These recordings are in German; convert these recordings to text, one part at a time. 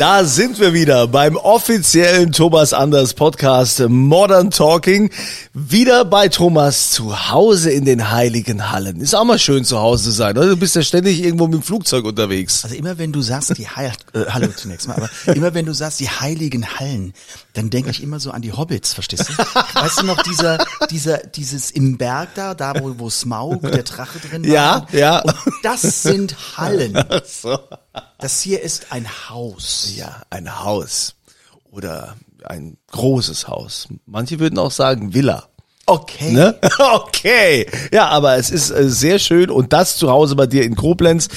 Da sind wir wieder beim offiziellen Thomas Anders Podcast Modern Talking. Wieder bei Thomas zu Hause in den heiligen Hallen. Ist auch mal schön zu Hause sein, oder? Du bist ja ständig irgendwo mit dem Flugzeug unterwegs. Also immer wenn du sagst, die Heil äh, Hallo zunächst mal, aber immer wenn du sagst, die heiligen Hallen, dann denke ich immer so an die Hobbits, verstehst du? Weißt du noch, dieser, dieser, dieses im Berg da, da wo, wo Smaug, der Drache drin war? Ja, ja. Und das sind Hallen. So. Das hier ist ein Haus. Ja, ein Haus. Oder ein großes Haus. Manche würden auch sagen Villa. Okay. Ne? Okay. Ja, aber es ist äh, sehr schön und das zu Hause bei dir in Koblenz.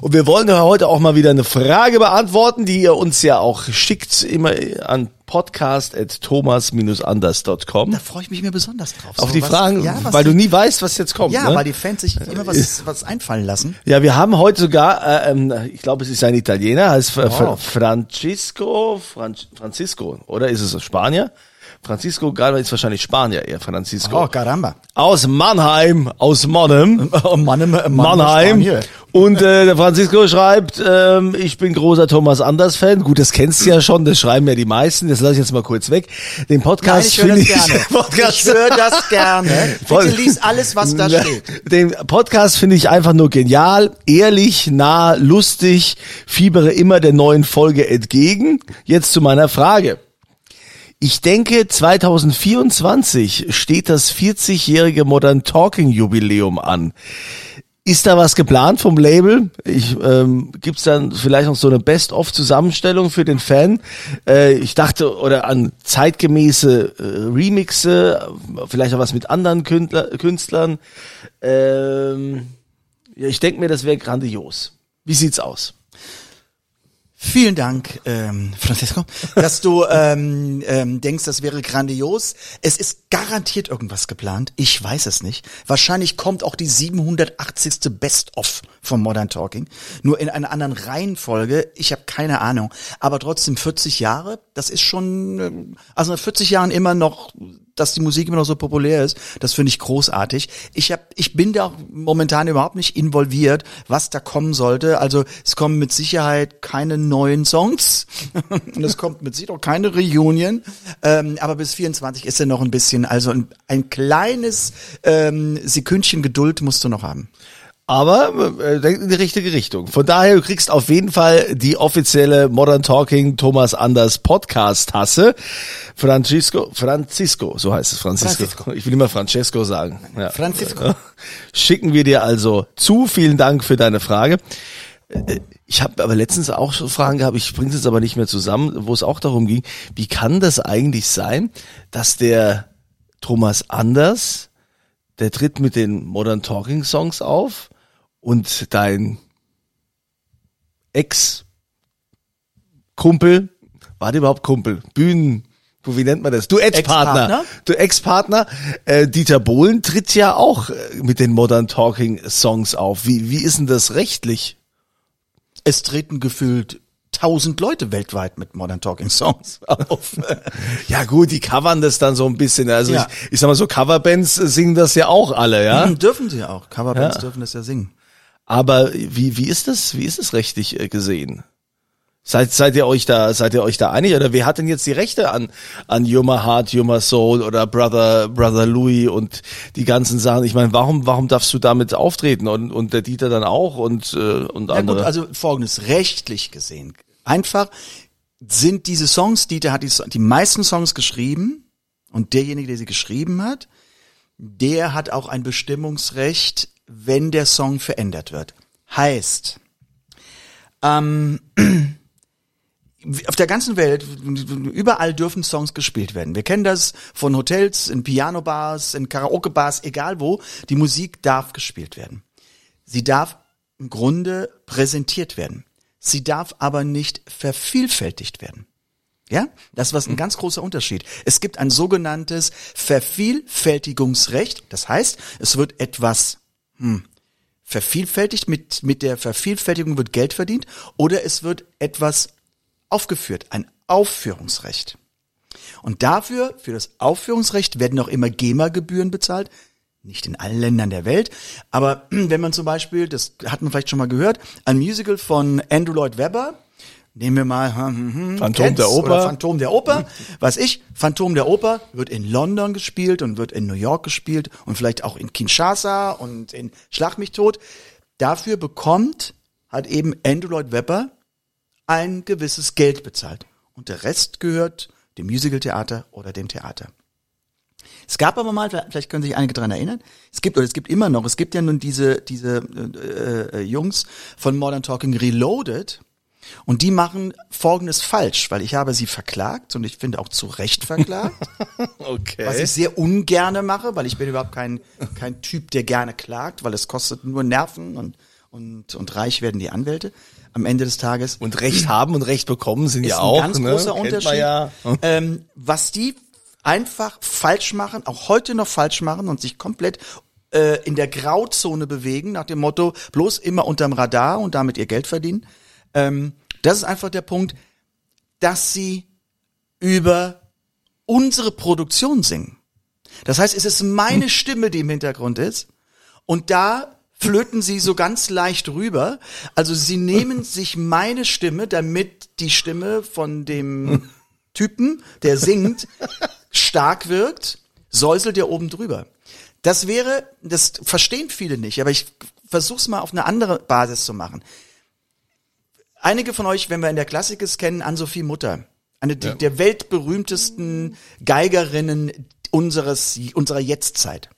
Und wir wollen heute auch mal wieder eine Frage beantworten, die ihr uns ja auch schickt, immer an podcast.thomas-anders.com. Da freue ich mich mir besonders drauf. Auf So die was- Fragen, ja, weil du die- nie weißt, was jetzt kommt. Ja, ne? weil die Fans sich immer was, was einfallen lassen. Ja, wir haben heute sogar, äh, ähm, ich glaube, es ist ein Italiener, heißt Wow. Francisco, Fran Francisco, oder ist es Spanier? Francisco Galva ist wahrscheinlich Spanier, eher Francisco. Oh, caramba. Aus Mannheim, aus Monnem. Oh, Mann, Mann, Mannheim. Spanien. Und äh, der Francisco schreibt, ähm, ich bin großer Thomas Anders Fan. Gut, das kennst du ja schon, das schreiben ja die meisten. Das lasse ich jetzt mal kurz weg. Den Nein, Podcast ich höre finde das ich, gerne. Podcast, Ich höre das gerne. Bitte lies alles, was da steht. Den Podcast finde ich einfach nur genial, ehrlich, nah, lustig, fiebere immer der neuen Folge entgegen. Jetzt zu meiner Frage. Ich denke, 2024 steht das 40-jährige Modern Talking Jubiläum an. Ist da was geplant vom Label? Ich, ähm, gibt's dann vielleicht noch so eine Best-of-Zusammenstellung für den Fan? Äh, ich dachte, oder an zeitgemäße äh, Remixe, vielleicht auch was mit anderen Künstler, Künstlern. Ähm, ja, ich denke mir, das wäre grandios. Wie sieht's aus? Vielen Dank, ähm, Francisco, dass du ähm, ähm, denkst, das wäre grandios. Es ist garantiert irgendwas geplant. Ich weiß es nicht. Wahrscheinlich kommt auch die 780. Best-of vom Modern Talking. Nur in einer anderen Reihenfolge. Ich habe keine Ahnung. Aber trotzdem 40 Jahre, das ist schon, ähm, also nach 40 Jahren immer noch dass die Musik immer noch so populär ist, das finde ich großartig. Ich hab, ich bin da momentan überhaupt nicht involviert, was da kommen sollte. Also es kommen mit Sicherheit keine neuen Songs und es kommt mit Sicherheit auch keine Reunion. Ähm, aber bis 24 ist ja noch ein bisschen, also ein, ein kleines ähm, Sekündchen Geduld musst du noch haben. Aber äh, denkt in die richtige Richtung. Von daher, du kriegst auf jeden Fall die offizielle Modern Talking Thomas Anders Podcast Tasse. Francisco, Francisco, so heißt es, Francisco. Francisco. Ich will immer Francesco sagen. Ja. Francisco. Schicken wir dir also zu. Vielen Dank für deine Frage. Äh, Ich habe aber letztens auch schon Fragen gehabt, ich bringe es jetzt aber nicht mehr zusammen, wo es auch darum ging, wie kann das eigentlich sein, dass der Thomas Anders, der tritt mit den Modern Talking Songs auf und dein Ex-Kumpel, war der überhaupt Kumpel? Bühnen, wie nennt man das? Duettpartner. Ex-Partner? Du Ex-Partner, äh, Dieter Bohlen tritt ja auch äh, mit den Modern Talking Songs auf. Wie, wie ist denn das rechtlich? Es treten gefühlt tausend Leute weltweit mit Modern Talking Songs auf. Ja gut, die covern das dann so ein bisschen. Also Ja. ich, ich sag mal so, Coverbands singen das ja auch alle, ja. dürfen sie auch. Coverbands Ja. dürfen das ja singen. Aber wie, wie ist das, wie ist es rechtlich äh, gesehen? Seid, seid ihr euch da, seid ihr euch da einig? Oder wer hat denn jetzt die Rechte an, an My Heart, My Soul oder Brother, Brother Louis und die ganzen Sachen? Ich meine, warum, warum darfst du damit auftreten und, und der Dieter dann auch und, äh, und Ja andere? gut, also folgendes, rechtlich gesehen. Einfach sind diese Songs, Dieter hat die, die meisten Songs geschrieben und derjenige, der sie geschrieben hat, der hat auch ein Bestimmungsrecht, wenn der Song verändert wird. heißt, ähm, auf der ganzen Welt, überall dürfen Songs gespielt werden. Wir kennen das von Hotels, in Piano-Bars, in Karaoke-Bars, egal wo. Die Musik darf gespielt werden. Sie darf im Grunde präsentiert werden. Sie darf aber nicht vervielfältigt werden. Ja, das war ein ganz großer Unterschied. Es gibt ein sogenanntes Vervielfältigungsrecht. Das heißt, es wird etwas hm, vervielfältigt, mit, mit der Vervielfältigung wird Geld verdient oder es wird etwas aufgeführt, ein Aufführungsrecht. Und dafür, für das Aufführungsrecht, werden auch immer GEMA-Gebühren bezahlt. Nicht in allen Ländern der Welt. Aber wenn man zum Beispiel, das hat man vielleicht schon mal gehört, ein Musical von Andrew Lloyd Webber, nehmen wir mal hm, hm, hm, Phantom kennst, der Oper. Phantom der Oper, weiß ich, Phantom der Oper wird in London gespielt und wird in New York gespielt und vielleicht auch in Kinshasa und in Schlag mich tot. Dafür bekommt hat eben Andrew Lloyd Webber ein gewisses Geld bezahlt. Und der Rest gehört dem Musicaltheater oder dem Theater. Es gab aber mal, vielleicht können sich einige daran erinnern, es gibt oder es gibt immer noch, es gibt ja nun diese diese äh, äh, Jungs von Modern Talking Reloaded und die machen Folgendes falsch, weil ich habe sie verklagt und ich finde auch zu Recht verklagt, Okay. was ich sehr ungerne mache, weil ich bin überhaupt kein kein Typ, der gerne klagt, weil es kostet nur Nerven und und und reich werden die Anwälte am Ende des Tages und Recht haben und Recht bekommen sind ist ja ein auch. ganz ne? großer Kennt Unterschied. Ja. Ähm, was die einfach falsch machen, auch heute noch falsch machen und sich komplett äh, in der Grauzone bewegen, nach dem Motto, bloß immer unterm Radar und damit ihr Geld verdienen. Ähm, das ist einfach der Punkt, dass sie über unsere Produktion singen. Das heißt, es ist meine Stimme, die im Hintergrund ist. Und da flöten sie so ganz leicht rüber. Also sie nehmen sich meine Stimme, damit die Stimme von dem Typen, der singt, stark wirkt, säuselt ja oben drüber. Das wäre, das verstehen viele nicht, aber ich versuch's mal auf eine andere Basis zu machen. Einige von euch, wenn wir in der Klassik ist, kennen Ann-Sophie Mutter. Eine die, der weltberühmtesten Geigerinnen unseres, unserer Jetztzeit.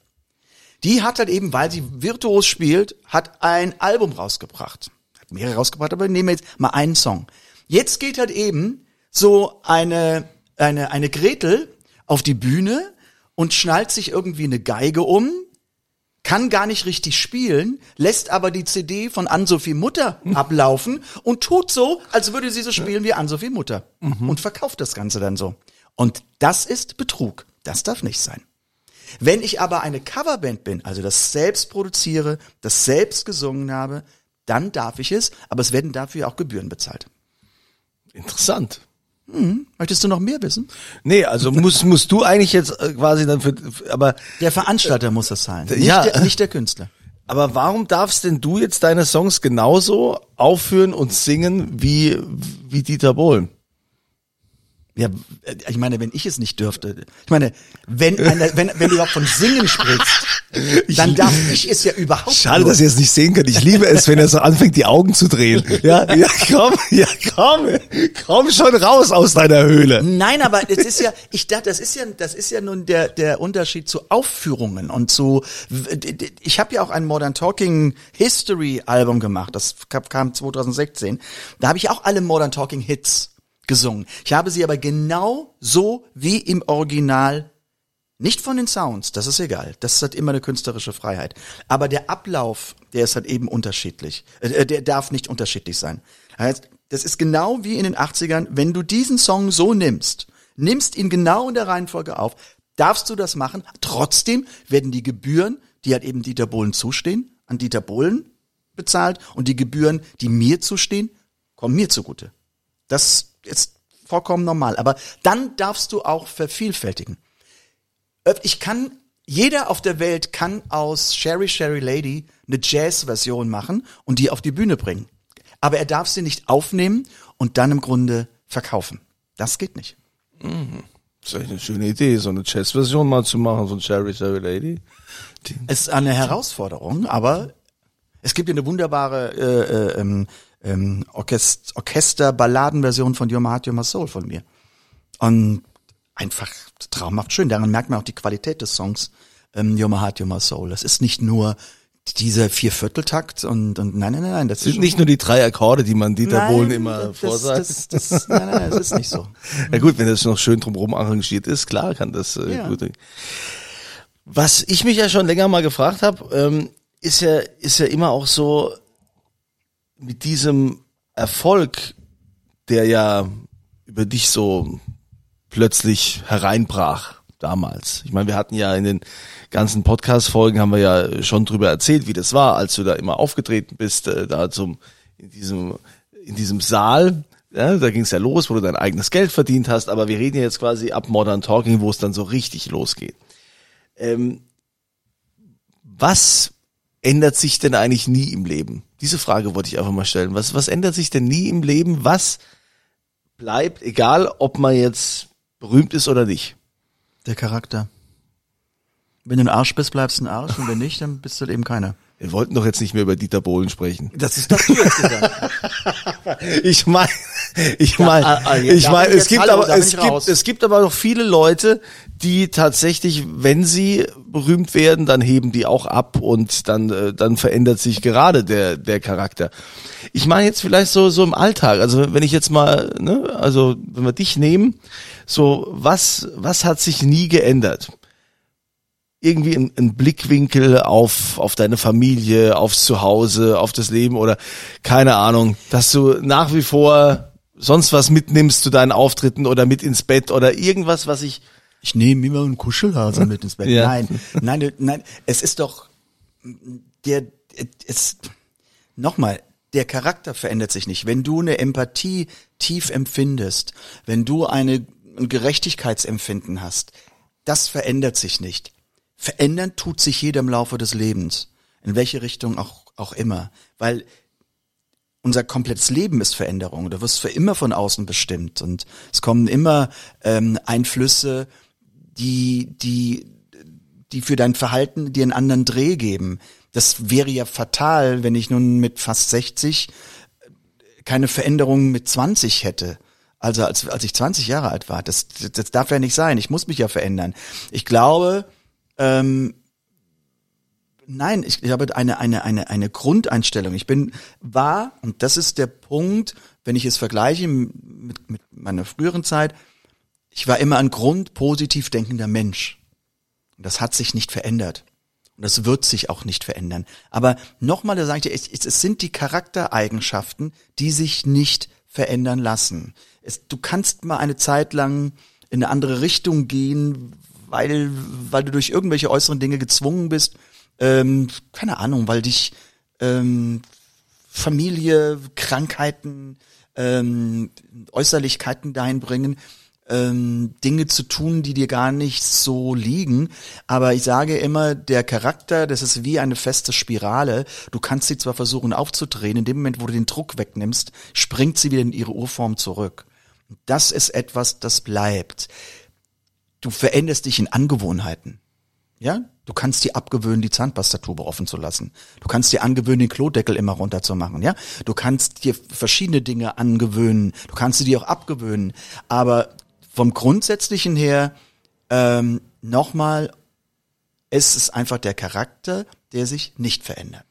Die hat halt eben, weil sie virtuos spielt, hat ein Album rausgebracht. Hat mehrere rausgebracht, aber nehmen wir jetzt mal einen Song. Jetzt geht halt eben so eine, eine, eine Gretel auf die Bühne und schnallt sich irgendwie eine Geige um, kann gar nicht richtig spielen, lässt aber die CD von Ann-Sophie Mutter ablaufen und tut so, als würde sie so spielen wie Ann-Sophie Mutter. Und verkauft das Ganze dann so. Und das ist Betrug. Das darf nicht sein. Wenn ich aber eine Coverband bin, also das selbst produziere, das selbst gesungen habe, dann darf ich es, aber es werden dafür auch Gebühren bezahlt. Interessant. Möchtest du noch mehr wissen? Nee, also musst, musst du eigentlich jetzt äh, quasi dann für, aber, Der Veranstalter muss das zahlen, nicht, ja. der, nicht der Künstler. aber warum darfst denn du jetzt deine Songs genauso aufführen und singen wie, wie Dieter Bohlen? Ja, ich meine, wenn ich es nicht dürfte. Ich meine, wenn einer, wenn, wenn du überhaupt von Singen sprichst, dann darf ich es ja überhaupt Schade, nur. dass ihr es nicht sehen könnt. Ich liebe es, wenn er so anfängt, die Augen zu drehen. Ja, ja, komm, ja, komm, komm schon raus aus deiner Höhle. Nein, aber das ist ja, ich dachte, das ist ja, das ist ja nun der der Unterschied zu Aufführungen und zu. Ich habe ja auch ein Modern Talking History Album gemacht. Das kam 2016. Da habe ich auch alle Modern Talking Hits gesungen. Ich habe sie aber genau so wie im Original nicht von den Sounds, das ist egal. Das ist halt immer eine künstlerische Freiheit. Aber der Ablauf, der ist halt eben unterschiedlich. Äh, der darf nicht unterschiedlich sein. Das ist genau wie in den 80ern, wenn du diesen Song so nimmst, nimmst ihn genau in der Reihenfolge auf, darfst du das machen. Trotzdem werden die Gebühren, die halt eben Dieter Bohlen zustehen, an Dieter Bohlen bezahlt und die Gebühren, die mir zustehen, kommen mir zugute. Das ist vollkommen normal. Aber dann darfst du auch vervielfältigen. Ich kann, jeder auf der Welt kann aus Sherry Sherry Lady eine Jazz-Version machen und die auf die Bühne bringen. Aber er darf sie nicht aufnehmen und dann im Grunde verkaufen. Das geht nicht. Das ist echt eine schöne Idee, so eine Jazz-Version mal zu machen von Cherry Cherry Lady. Die, Es ist eine Herausforderung, aber es gibt ja eine wunderbare äh, äh, ähm, Orchest Orchester-Balladenversion von Your My Heart, Your My Soul von mir. Und einfach traumhaft schön. Daran merkt man auch die Qualität des Songs ähm, Your My Heart, Your My Soul. Das ist nicht nur dieser Viervierteltakt und, und nein, nein, nein, nein, das sind nicht nur die drei Akkorde, die man Dieter Nein, Bohlen immer das, vorsagt. Das, das, nein, nein, nein, das ist nicht so. Ja gut, wenn das noch schön drumherum arrangiert ist, klar kann das äh, Ja. gut. Was ich mich ja schon länger mal gefragt habe, ähm, ist ja ist ja immer auch so mit diesem Erfolg, der ja über dich so plötzlich hereinbrach damals. Ich meine, wir hatten ja in den ganzen Podcast-Folgen haben wir ja schon drüber erzählt, wie das war, als du da immer aufgetreten bist, äh, da zum in diesem in diesem Saal. Ja, da ging es ja los, wo du dein eigenes Geld verdient hast, aber wir reden ja jetzt quasi ab Modern Talking, wo es dann so richtig losgeht. Ähm, was ändert sich denn eigentlich nie im Leben? Diese Frage wollte ich einfach mal stellen. Was, was ändert sich denn nie im Leben? Was bleibt, egal ob man jetzt berühmt ist oder nicht? Der Charakter. Wenn du ein Arsch bist, bleibst du ein Arsch und wenn nicht, dann bist du eben keiner. Wir wollten doch jetzt nicht mehr über Dieter Bohlen sprechen. Das ist doch du jetzt gesagt. Ich meine, ich meine, ah, ah, ich meine, es gibt aber es gibt es gibt aber noch viele Leute, die tatsächlich, wenn sie berühmt werden, dann heben die auch ab und dann äh, dann verändert sich gerade der der Charakter. Ich meine jetzt vielleicht so so im Alltag, also wenn ich jetzt mal, ne, also wenn wir dich nehmen, so was was hat sich nie geändert? irgendwie ein, ein Blickwinkel auf, auf deine Familie, aufs Zuhause, auf das Leben oder keine Ahnung, dass du nach wie vor sonst was mitnimmst zu deinen Auftritten oder mit ins Bett oder irgendwas, was ich Ich nehme immer einen Kuschelhase mit ins Bett. Ja. Nein, nein, nein, es ist doch der es nochmal, der Charakter verändert sich nicht. Wenn du eine Empathie tief empfindest, wenn du eine ein Gerechtigkeitsempfinden hast, das verändert sich nicht. Verändern tut sich jeder im Laufe des Lebens. In welche Richtung auch, auch immer. Weil unser komplettes Leben ist Veränderung. Du wirst für immer von außen bestimmt und es kommen immer ähm, Einflüsse, die die die für dein Verhalten dir einen anderen Dreh geben. Das wäre ja fatal, wenn ich nun mit fast 60 keine Veränderung mit 20 hätte. Also als, als ich 20 Jahre alt war. Das, das darf ja nicht sein. Ich muss mich ja verändern. Ich glaube, ähm, Nein, ich, ich habe eine, eine, eine, eine Grundeinstellung. Ich bin, war, und das ist der Punkt, wenn ich es vergleiche mit, mit meiner früheren Zeit, ich war immer ein grundpositiv denkender Mensch. Und das hat sich nicht verändert. Und das wird sich auch nicht verändern. Aber nochmal, da sage ich dir, es, es sind die Charaktereigenschaften, die sich nicht verändern lassen. Es, du kannst mal eine Zeit lang in eine andere Richtung gehen, weil, weil du durch irgendwelche äußeren Dinge gezwungen bist, ähm, keine Ahnung, weil dich ähm, Familie, Krankheiten, ähm, Äußerlichkeiten dahin bringen, ähm, Dinge zu tun, die dir gar nicht so liegen. Aber ich sage immer, der Charakter, das ist wie eine feste Spirale. Du kannst sie zwar versuchen aufzudrehen, in dem Moment, wo du den Druck wegnimmst, springt sie wieder in ihre Urform zurück. Das ist etwas, das bleibt. Du veränderst dich in Angewohnheiten. Ja, du kannst dir abgewöhnen, die Zahnpastatube offen zu lassen. Du kannst dir angewöhnen, den Klodeckel immer runterzumachen. Ja, du kannst dir verschiedene Dinge angewöhnen. Du kannst sie dir auch abgewöhnen. Aber vom Grundsätzlichen her ähm, nochmal, es ist einfach der Charakter, der sich nicht verändert.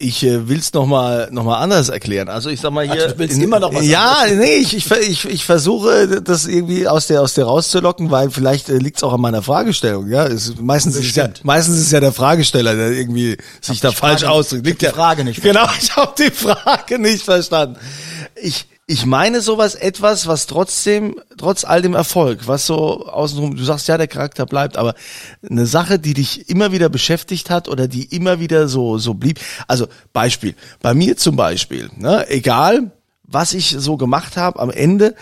Ich äh, will's noch mal noch mal anders erklären. Also ich sag mal hier, Ach, willst immer noch was ja, nee, ich, ich ich ich versuche das irgendwie aus der aus der rauszulocken, weil vielleicht äh, liegt's auch an meiner Fragestellung. Ja, es, meistens ist es ja meistens ist ja der Fragesteller, der irgendwie sich da falsch Frage- ausdrückt. Liegt ich hab ja die Frage nicht Genau, ich habe die Frage nicht verstanden. Ich ich meine sowas etwas, was trotzdem, trotz all dem Erfolg, was so außenrum, du sagst ja, der Charakter bleibt, aber eine Sache, die dich immer wieder beschäftigt hat oder die immer wieder so, so blieb. Also Beispiel, bei mir zum Beispiel, ne, egal was ich so gemacht habe, am Ende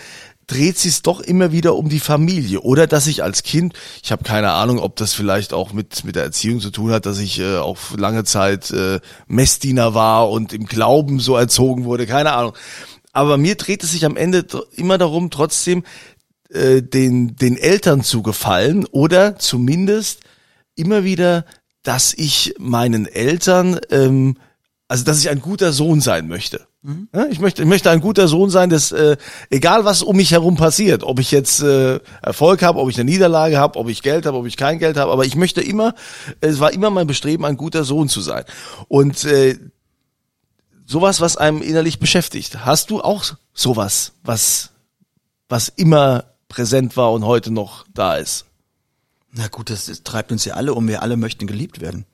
dreht sich doch immer wieder um die Familie oder dass ich als Kind, ich habe keine Ahnung, ob das vielleicht auch mit mit der Erziehung zu tun hat, dass ich äh, auch lange Zeit äh, Messdiener war und im Glauben so erzogen wurde, keine Ahnung. Aber bei mir dreht es sich am Ende immer darum, trotzdem äh, den den Eltern zu gefallen oder zumindest immer wieder, dass ich meinen Eltern, ähm, also dass ich ein guter Sohn sein möchte. Ja, ich möchte, ich möchte ein guter Sohn sein, dass äh, egal was um mich herum passiert, ob ich jetzt äh, Erfolg habe, ob ich eine Niederlage habe, ob ich Geld habe, ob ich kein Geld habe, aber ich möchte immer, es war immer mein Bestreben, ein guter Sohn zu sein. Und äh, sowas, was einem innerlich beschäftigt. Hast du auch sowas, was was immer präsent war und heute noch da ist? Na gut, das, das treibt uns ja alle um. Wir alle möchten geliebt werden.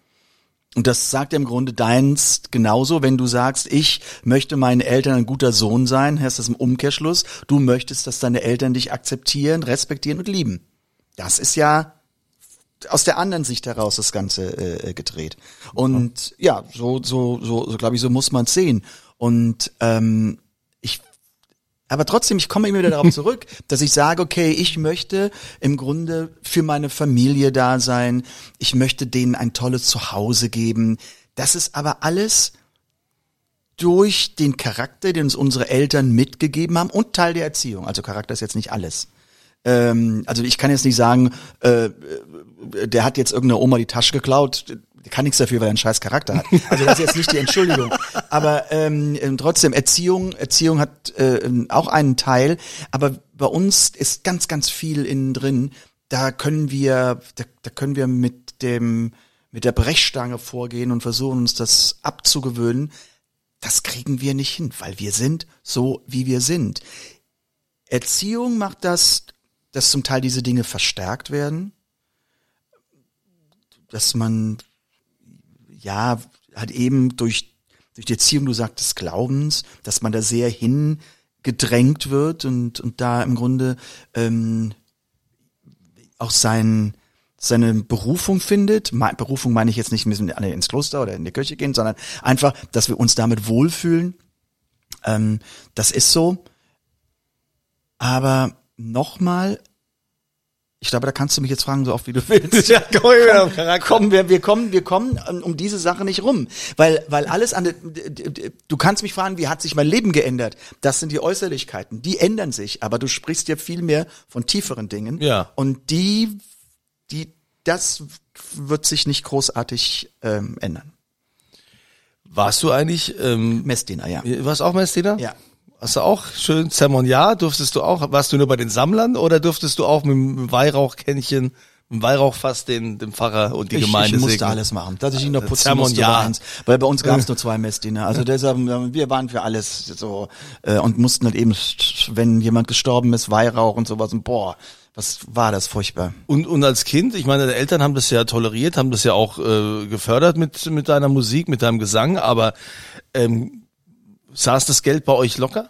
Und das sagt ja im Grunde deins genauso, wenn du sagst, ich möchte meinen Eltern ein guter Sohn sein, heißt das im Umkehrschluss, du möchtest, dass deine Eltern dich akzeptieren, respektieren und lieben. Das ist ja aus der anderen Sicht heraus das Ganze äh, gedreht. Und ja, so, so, so, so glaube ich, so muss man es sehen. Und ähm, ich aber trotzdem, ich komme immer wieder darauf zurück, dass ich sage, okay, ich möchte im Grunde für meine Familie da sein. Ich möchte denen ein tolles Zuhause geben. Das ist aber alles durch den Charakter, den uns unsere Eltern mitgegeben haben und Teil der Erziehung. Also Charakter ist jetzt nicht alles. Ähm, also ich kann jetzt nicht sagen, äh, der hat jetzt irgendeine Oma die Tasche geklaut, der kann nichts dafür, weil er einen scheiß Charakter hat. Also das ist jetzt nicht die Entschuldigung. Aber ähm, ähm, trotzdem, Erziehung, Erziehung hat äh, auch einen Teil, aber bei uns ist ganz, ganz viel innen drin. Da können wir, da, da können wir mit dem, mit der Brechstange vorgehen und versuchen uns das abzugewöhnen. Das kriegen wir nicht hin, weil wir sind so, wie wir sind. Erziehung macht das, dass zum Teil diese Dinge verstärkt werden, dass man ja halt eben durch durch die Erziehung, du sagtest Glaubens, dass man da sehr hingedrängt wird und und da im Grunde ähm, auch sein seine Berufung findet. Berufung meine ich jetzt nicht, müssen alle ins Kloster oder in die Kirche gehen, sondern einfach, dass wir uns damit wohlfühlen. Ähm, das ist so. Aber nochmal, ich glaube, da kannst du mich jetzt fragen, so oft wie du willst. Ja, komm Charakter. Kommen wir, wir kommen, wir kommen um, um diese Sache nicht rum, weil, weil alles an, du kannst mich fragen, wie hat sich mein Leben geändert? Das sind die Äußerlichkeiten, die ändern sich, aber du sprichst ja viel mehr von tieferen Dingen. Ja. Und die, die, das wird sich nicht großartig ähm, ändern. Warst du eigentlich, ähm, Messdiener, ja. warst auch Messdiener? Ja. Hast du auch schön Zeremonial? Durftest du auch, warst du nur bei den Sammlern oder durftest du auch mit dem Weihrauchkännchen, mit dem Weihrauchfass den, den Pfarrer und die ich, Gemeinde ich musste segnen? alles machen. Dass ich ihn noch Äh, putzen musste, war eins. Weil bei uns gab es nur zwei Messdiener. Also deshalb, äh, wir waren für alles so äh, und mussten halt eben, wenn jemand gestorben ist, Weihrauch und sowas und boah, was war das furchtbar. Und, und als Kind, ich meine, deine Eltern haben das ja toleriert, haben das ja auch äh, gefördert mit, mit deiner Musik, mit deinem Gesang, aber ähm, saß das Geld bei euch locker?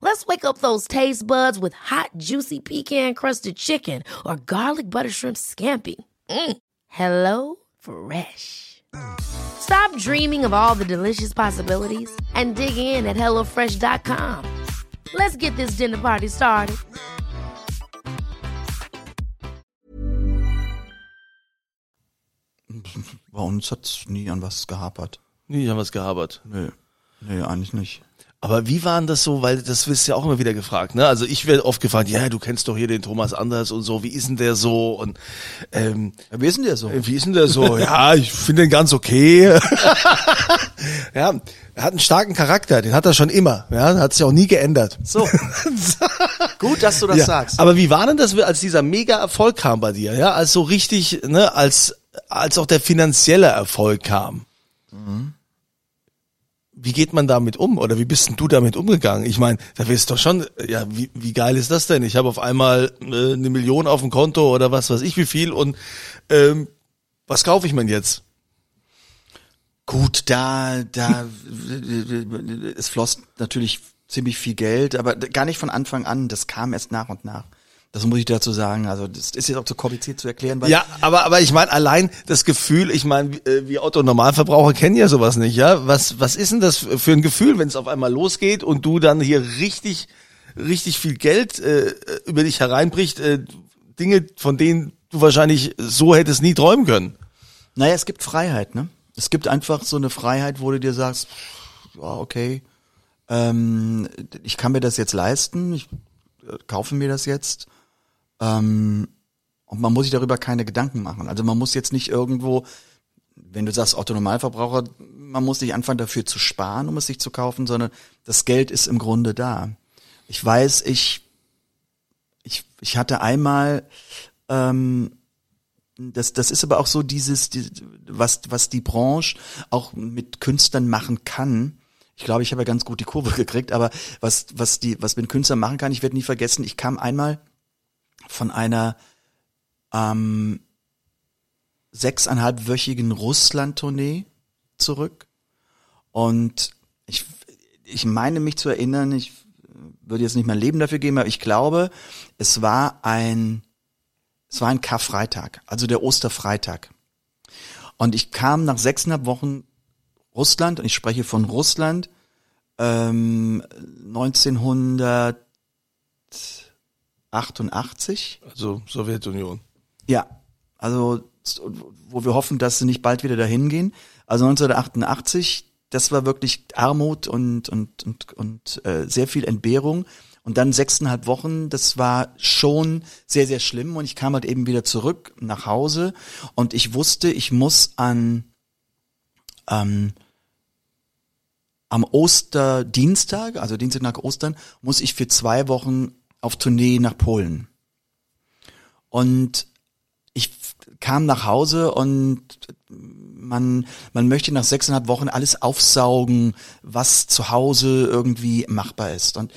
Let's wake up those taste buds with hot, juicy pecan-crusted chicken or garlic butter shrimp scampi. Mm. Hello Fresh. Stop dreaming of all the delicious possibilities and dig in at HelloFresh.com. Let's get this dinner party started. Bei uns hat's nie an was gehapert. Nie haben was gehabert. Nö. Nee, eigentlich nicht. Aber wie waren das so, weil das wirst du ja auch immer wieder gefragt, ne? Also ich werde oft gefragt, ja, du kennst doch hier den Thomas Anders und so, wie ist denn der so? Und ähm, Ja, wie ist denn der so? wie ist denn der so? ja, ich finde den ganz okay. ja, er hat einen starken Charakter, den hat er schon immer, ja, hat sich auch nie geändert. So. Gut, dass du das ja. sagst. Aber wie war denn das, als dieser mega Erfolg kam bei dir, ja, als so richtig, ne, als als auch der finanzielle Erfolg kam? Wie geht man damit um oder wie bist denn du damit umgegangen? Ich meine, da wirst du doch schon, ja, wie, wie geil ist das denn? Ich habe auf einmal äh, eine Million auf dem Konto oder was weiß ich wie viel und ähm, was kaufe ich mir jetzt? Gut, da, da, es floss natürlich ziemlich viel Geld, aber gar nicht von Anfang an. Das kam erst nach und nach. Das muss ich dazu sagen. Also das ist jetzt auch zu kompliziert zu erklären, weil Ja, aber aber ich meine allein das Gefühl, ich meine, äh, wir Otto Normalverbraucher kennen ja sowas nicht, ja? Was was ist denn das für ein Gefühl, wenn es auf einmal losgeht und du dann hier richtig richtig viel Geld äh, über dich hereinbricht, äh, Dinge, von denen du wahrscheinlich so hättest nie träumen können. Naja, es gibt Freiheit, ne? Es gibt einfach so eine Freiheit, wo du dir sagst, ja, okay, ähm, ich kann mir das jetzt leisten, ich äh, kaufe mir das jetzt. Ähm, und man muss sich darüber keine Gedanken machen. Also man muss jetzt nicht irgendwo, wenn du sagst Otto Normalverbraucher, man muss nicht anfangen dafür zu sparen, um es sich zu kaufen, sondern das Geld ist im Grunde da. Ich weiß, ich, ich, ich hatte einmal, ähm, das, das ist aber auch so dieses, die, was, was die Branche auch mit Künstlern machen kann. Ich glaube, ich habe ja ganz gut die Kurve gekriegt, aber was, was die, was mit Künstlern machen kann, ich werde nie vergessen, ich kam einmal von einer ähm, sechseinhalbwöchigen Russland-Tournee zurück und ich, ich meine mich zu erinnern, ich würde jetzt nicht mein Leben dafür geben, aber ich glaube, es war ein es war ein Karfreitag, also der Osterfreitag. Und ich kam nach sechseinhalb Wochen Russland, und ich spreche von Russland, ähm, 1988. Also Sowjetunion. Ja, also wo wir hoffen, dass sie nicht bald wieder dahin gehen. Also 1988, das war wirklich Armut und und und und äh, sehr viel Entbehrung. Und dann sechseinhalb Wochen, das war schon sehr, sehr schlimm. Und ich kam halt eben wieder zurück nach Hause und ich wusste, ich muss an ähm, am Osterdienstag, also Dienstag nach Ostern, muss ich für zwei Wochen auf Tournee nach Polen. Und ich kam nach Hause und man, man möchte nach sechseinhalb Wochen alles aufsaugen, was zu Hause irgendwie machbar ist. Und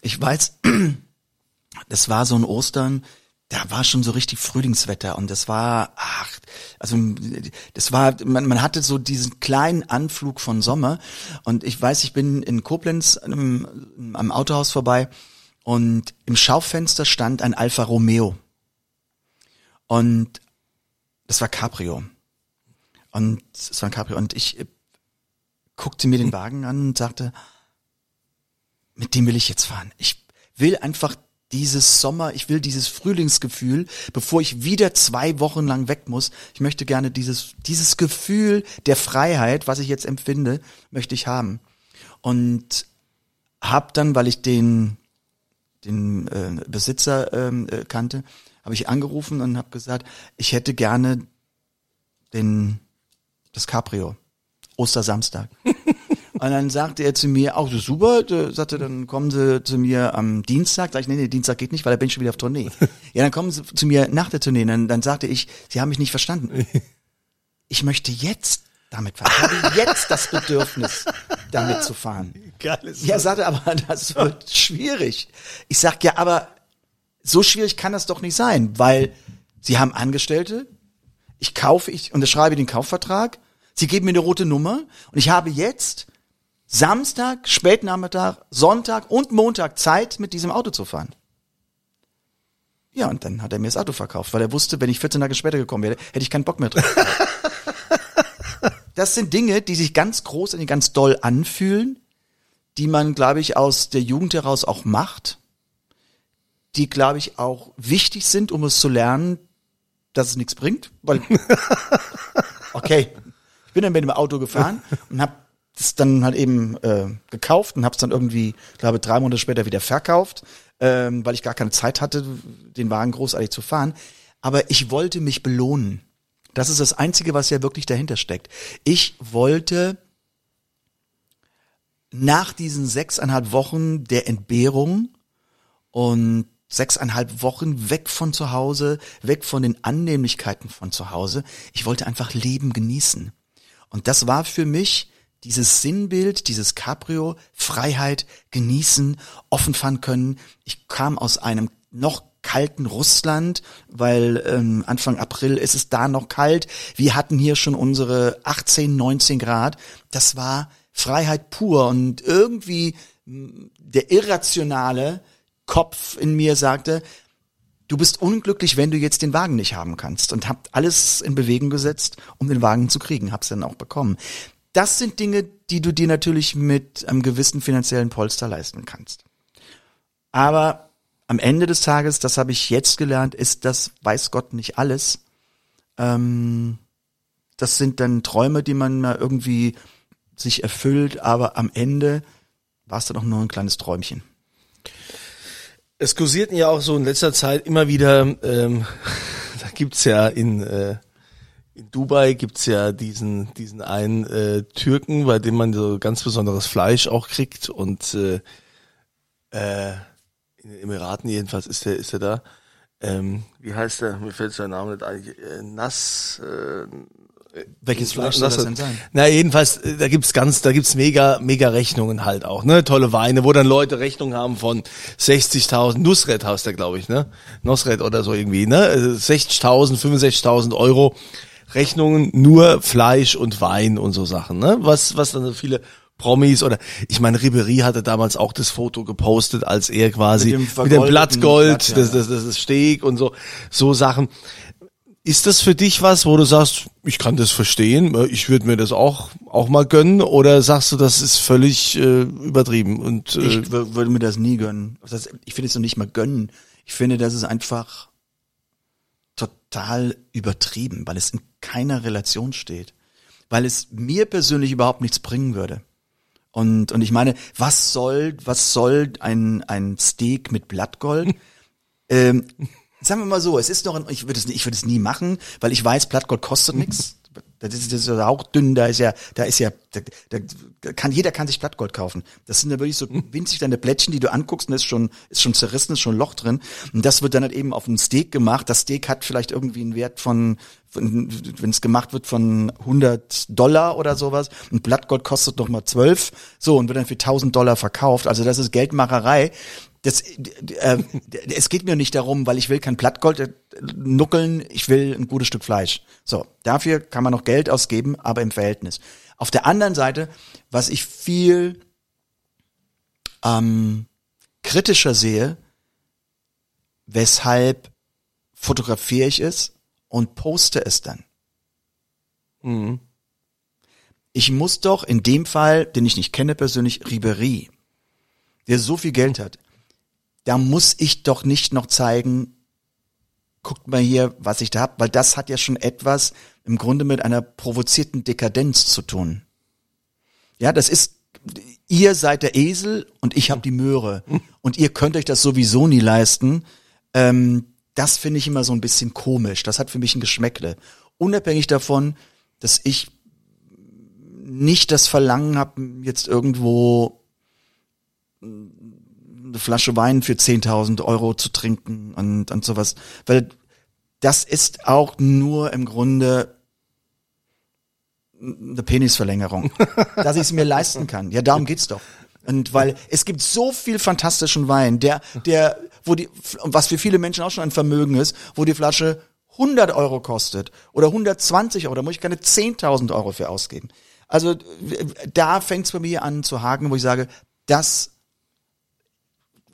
ich weiß, das war so ein Ostern, da war schon so richtig Frühlingswetter und das war, ach, also das war, man, man hatte so diesen kleinen Anflug von Sommer und ich weiß, ich bin in Koblenz am, am Autohaus vorbei und im Schaufenster stand ein Alfa Romeo und das war Cabrio. Und es war ein Cabrio. Und ich äh, guckte mir den Wagen an und sagte, mit dem will ich jetzt fahren. Ich will einfach dieses Sommer, ich will dieses Frühlingsgefühl, bevor ich wieder zwei Wochen lang weg muss. Ich möchte gerne dieses, dieses Gefühl der Freiheit, was ich jetzt empfinde, möchte ich haben. Und hab dann, weil ich den, den äh, Besitzer ähm, äh, kannte, habe ich angerufen und habe gesagt, ich hätte gerne den das Cabrio Ostersamstag. und dann sagte er zu mir, auch so super, da sagte dann kommen Sie zu mir am Dienstag. Sag ich, nee, nee, Dienstag geht nicht, weil da bin ich schon wieder auf Tournee. ja, dann kommen Sie zu mir nach der Tournee. Dann, dann sagte ich, Sie haben mich nicht verstanden. Ich möchte jetzt damit fahren. Ich habe jetzt das Bedürfnis, damit zu fahren. Geiles Ja, sagte aber, das wird schwierig. Ich sag, ja, aber so schwierig kann das doch nicht sein, weil Sie haben Angestellte, ich kaufe, ich unterschreibe den Kaufvertrag, Sie geben mir eine rote Nummer und ich habe jetzt Samstag, Spätnachmittag, Sonntag und Montag Zeit, mit diesem Auto zu fahren. Ja, und dann hat er mir das Auto verkauft, weil er wusste, wenn ich 14 Tage später gekommen wäre, hätte ich keinen Bock mehr drauf. Das sind Dinge, die sich ganz groß und ganz doll anfühlen, die man, glaube ich, aus der Jugend heraus auch macht, die, glaube ich, auch wichtig sind, um es zu lernen, dass es nichts bringt, weil, okay, ich bin dann mit dem Auto gefahren und habe das dann halt eben äh, gekauft und habe es dann irgendwie, glaube drei Monate später wieder verkauft, ähm, weil ich gar keine Zeit hatte, den Wagen großartig zu fahren. Aber ich wollte mich belohnen. Das ist das Einzige, was ja wirklich dahinter steckt. Ich wollte nach diesen sechseinhalb Wochen der Entbehrung und sechseinhalb Wochen weg von zu Hause, weg von den Annehmlichkeiten von zu Hause. Ich wollte einfach Leben genießen. Und das war für mich dieses Sinnbild, dieses Cabrio, Freiheit, genießen, offen fahren können. Ich kam aus einem noch kalten Russland, weil ähm, Anfang April ist es da noch kalt. Wir hatten hier schon unsere 18, 19 Grad. Das war Freiheit pur und irgendwie der irrationale Kopf in mir sagte, du bist unglücklich, wenn du jetzt den Wagen nicht haben kannst und hab alles in Bewegung gesetzt, um den Wagen zu kriegen, hab's dann auch bekommen. Das sind Dinge, die du dir natürlich mit einem gewissen finanziellen Polster leisten kannst. Aber am Ende des Tages, das habe ich jetzt gelernt, ist das, weiß Gott, nicht alles. Ähm, das sind dann Träume, die man mal irgendwie sich erfüllt, aber am Ende war es dann auch nur ein kleines Träumchen. Es kursierten ja auch so in letzter Zeit immer wieder, ähm, da gibt's ja in, äh, in Dubai gibt's ja diesen, diesen einen äh, Türken, bei dem man so ganz besonderes Fleisch auch kriegt und äh, äh, in den Emiraten jedenfalls ist der, ist er da. Ähm, wie heißt der? Mir fällt sein Name nicht ein. Äh, Nass, äh, Welches Fleisch soll das denn sein? Na jedenfalls, äh, da gibt's ganz, da gibt's mega, mega Rechnungen halt auch, ne? Tolle Weine, wo dann Leute Rechnungen haben von 60.000, Nusret heißt der, glaube ich, ne? Nosret oder so irgendwie, ne? Also 60.000, 65.000 Euro Rechnungen, nur Fleisch und Wein und so Sachen, ne? Was, was dann so viele Promis oder ich meine, Ribery hatte damals auch das Foto gepostet, als er quasi Mit dem mit dem, Blattgold, Blatt, ja, das, das, das ist Steak und so, so Sachen. Ist das für dich was, wo du sagst, ich kann das verstehen, äh, ich würde mir das auch auch mal gönnen, oder sagst du, das ist völlig äh, übertrieben und äh, Ich wür- würde mir das nie gönnen. Das, ich finde es noch nicht mal gönnen. Ich finde, das ist einfach total übertrieben, weil es in keiner Relation steht. Weil es mir persönlich überhaupt nichts bringen würde. Und, und ich meine, was soll, was soll ein, ein Steak mit Blattgold? ähm, sagen wir mal so, es ist noch, ein, ich würde es, nie- ich würde es nie machen, weil ich weiß, Blattgold kostet nichts. Das ist, das ist ja auch dünn, da ist ja, da ist ja, da, da kann, jeder kann sich Blattgold kaufen. Das sind ja wirklich so winzig kleine Blättchen, die du anguckst und da ist schon, ist schon zerrissen, ist schon ein Loch drin. Und das wird dann halt eben auf ein Steak gemacht. Das Steak hat vielleicht irgendwie einen Wert von, von wenn es gemacht wird von 100 Dollar oder sowas. Und Blattgold kostet noch mal 12. So, und wird dann für 1000 Dollar verkauft. Also das ist Geldmacherei. Das, äh, es geht mir nicht darum, weil ich will kein Blattgold äh, nuckeln, ich will ein gutes Stück Fleisch. So, dafür kann man noch Geld ausgeben, aber im Verhältnis. Auf der anderen Seite, was ich viel ähm, kritischer sehe, weshalb fotografiere ich es und poste es dann. Ich muss doch in dem Fall, den ich nicht kenne persönlich, Ribery, der so viel Geld hat, da muss ich doch nicht noch zeigen, guckt mal hier, was ich da hab, weil das hat ja schon etwas im Grunde mit einer provozierten Dekadenz zu tun. Ja, das ist, ihr seid der Esel und ich habe die Möhre und ihr könnt euch das sowieso nie leisten. Ähm, das finde ich immer so ein bisschen komisch. Das hat für mich ein Geschmäckle. Unabhängig davon, dass ich nicht das Verlangen habe, jetzt irgendwo eine Flasche Wein für 10.000 Euro zu trinken und, und sowas. Weil das ist auch nur im Grunde eine Penisverlängerung, dass ich es mir leisten kann. Ja, darum geht's doch. Und weil es gibt so viel fantastischen Wein, der, der, wo die, was für viele Menschen auch schon ein Vermögen ist, wo die Flasche 100 Euro kostet oder 120 Euro, da muss ich keine 10.000 Euro für ausgeben. Also da fängt es bei mir an zu haken, wo ich sage, das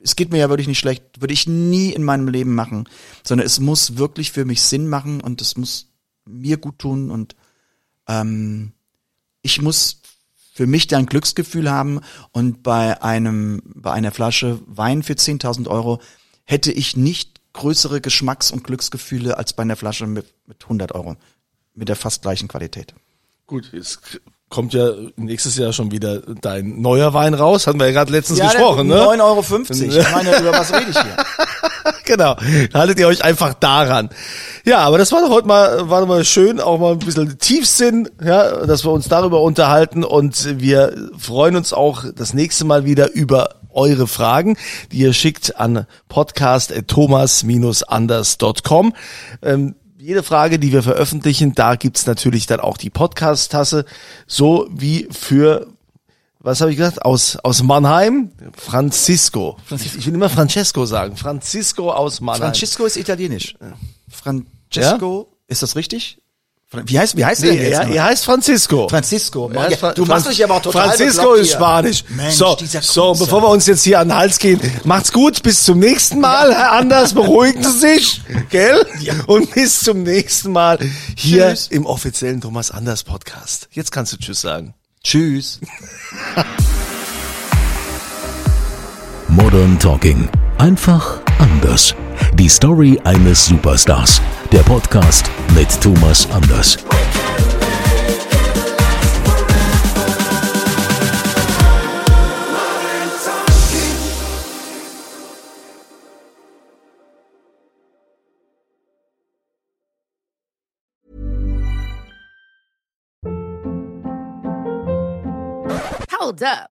es geht mir ja wirklich nicht schlecht, würde ich nie in meinem Leben machen, sondern es muss wirklich für mich Sinn machen und es muss mir gut tun und ähm, ich muss für mich da Glücksgefühl haben und bei einem bei einer Flasche Wein für 10.000 Euro hätte ich nicht größere Geschmacks- und Glücksgefühle als bei einer Flasche mit, mit 100 Euro mit der fast gleichen Qualität. gut, jetzt kommt ja nächstes Jahr schon wieder dein neuer Wein raus, hatten wir ja gerade letztens gesprochen, ne? 9,50 Euro. Ich meine, über was rede ich hier? genau. Haltet ihr euch einfach daran. Ja, aber das war doch heute mal, war doch mal schön, auch mal ein bisschen Tiefsinn, ja, dass wir uns darüber unterhalten und wir freuen uns auch das nächste Mal wieder über eure Fragen, die ihr schickt an podcast.thomas-anders.com. Ähm, jede Frage, die wir veröffentlichen, da gibt's natürlich dann auch die Podcast-Tasse, so wie für was habe ich gesagt? Aus, aus Mannheim, Francisco. Ich will immer Francesco sagen. Francisco aus Mannheim. Francisco ist italienisch. Francesco, ist das richtig? Wie heißt, wie heißt der Nee, denn jetzt? er, er heißt Francisco. Francisco. Er heißt Ja, Fra- du machst dich aber auch total Francisco ist hier. Spanisch. Mensch, so, so, bevor wir uns jetzt hier an den Hals gehen, macht's gut, bis zum nächsten Mal, Herr Anders, beruhigen Sie sich, gell? Und bis zum nächsten Mal hier Tschüss. im offiziellen Thomas Anders Podcast. Jetzt kannst du Tschüss sagen. Tschüss. Modern Talking. Einfach anders. Die Story eines Superstars. Der Podcast mit Thomas Anders. Hold up.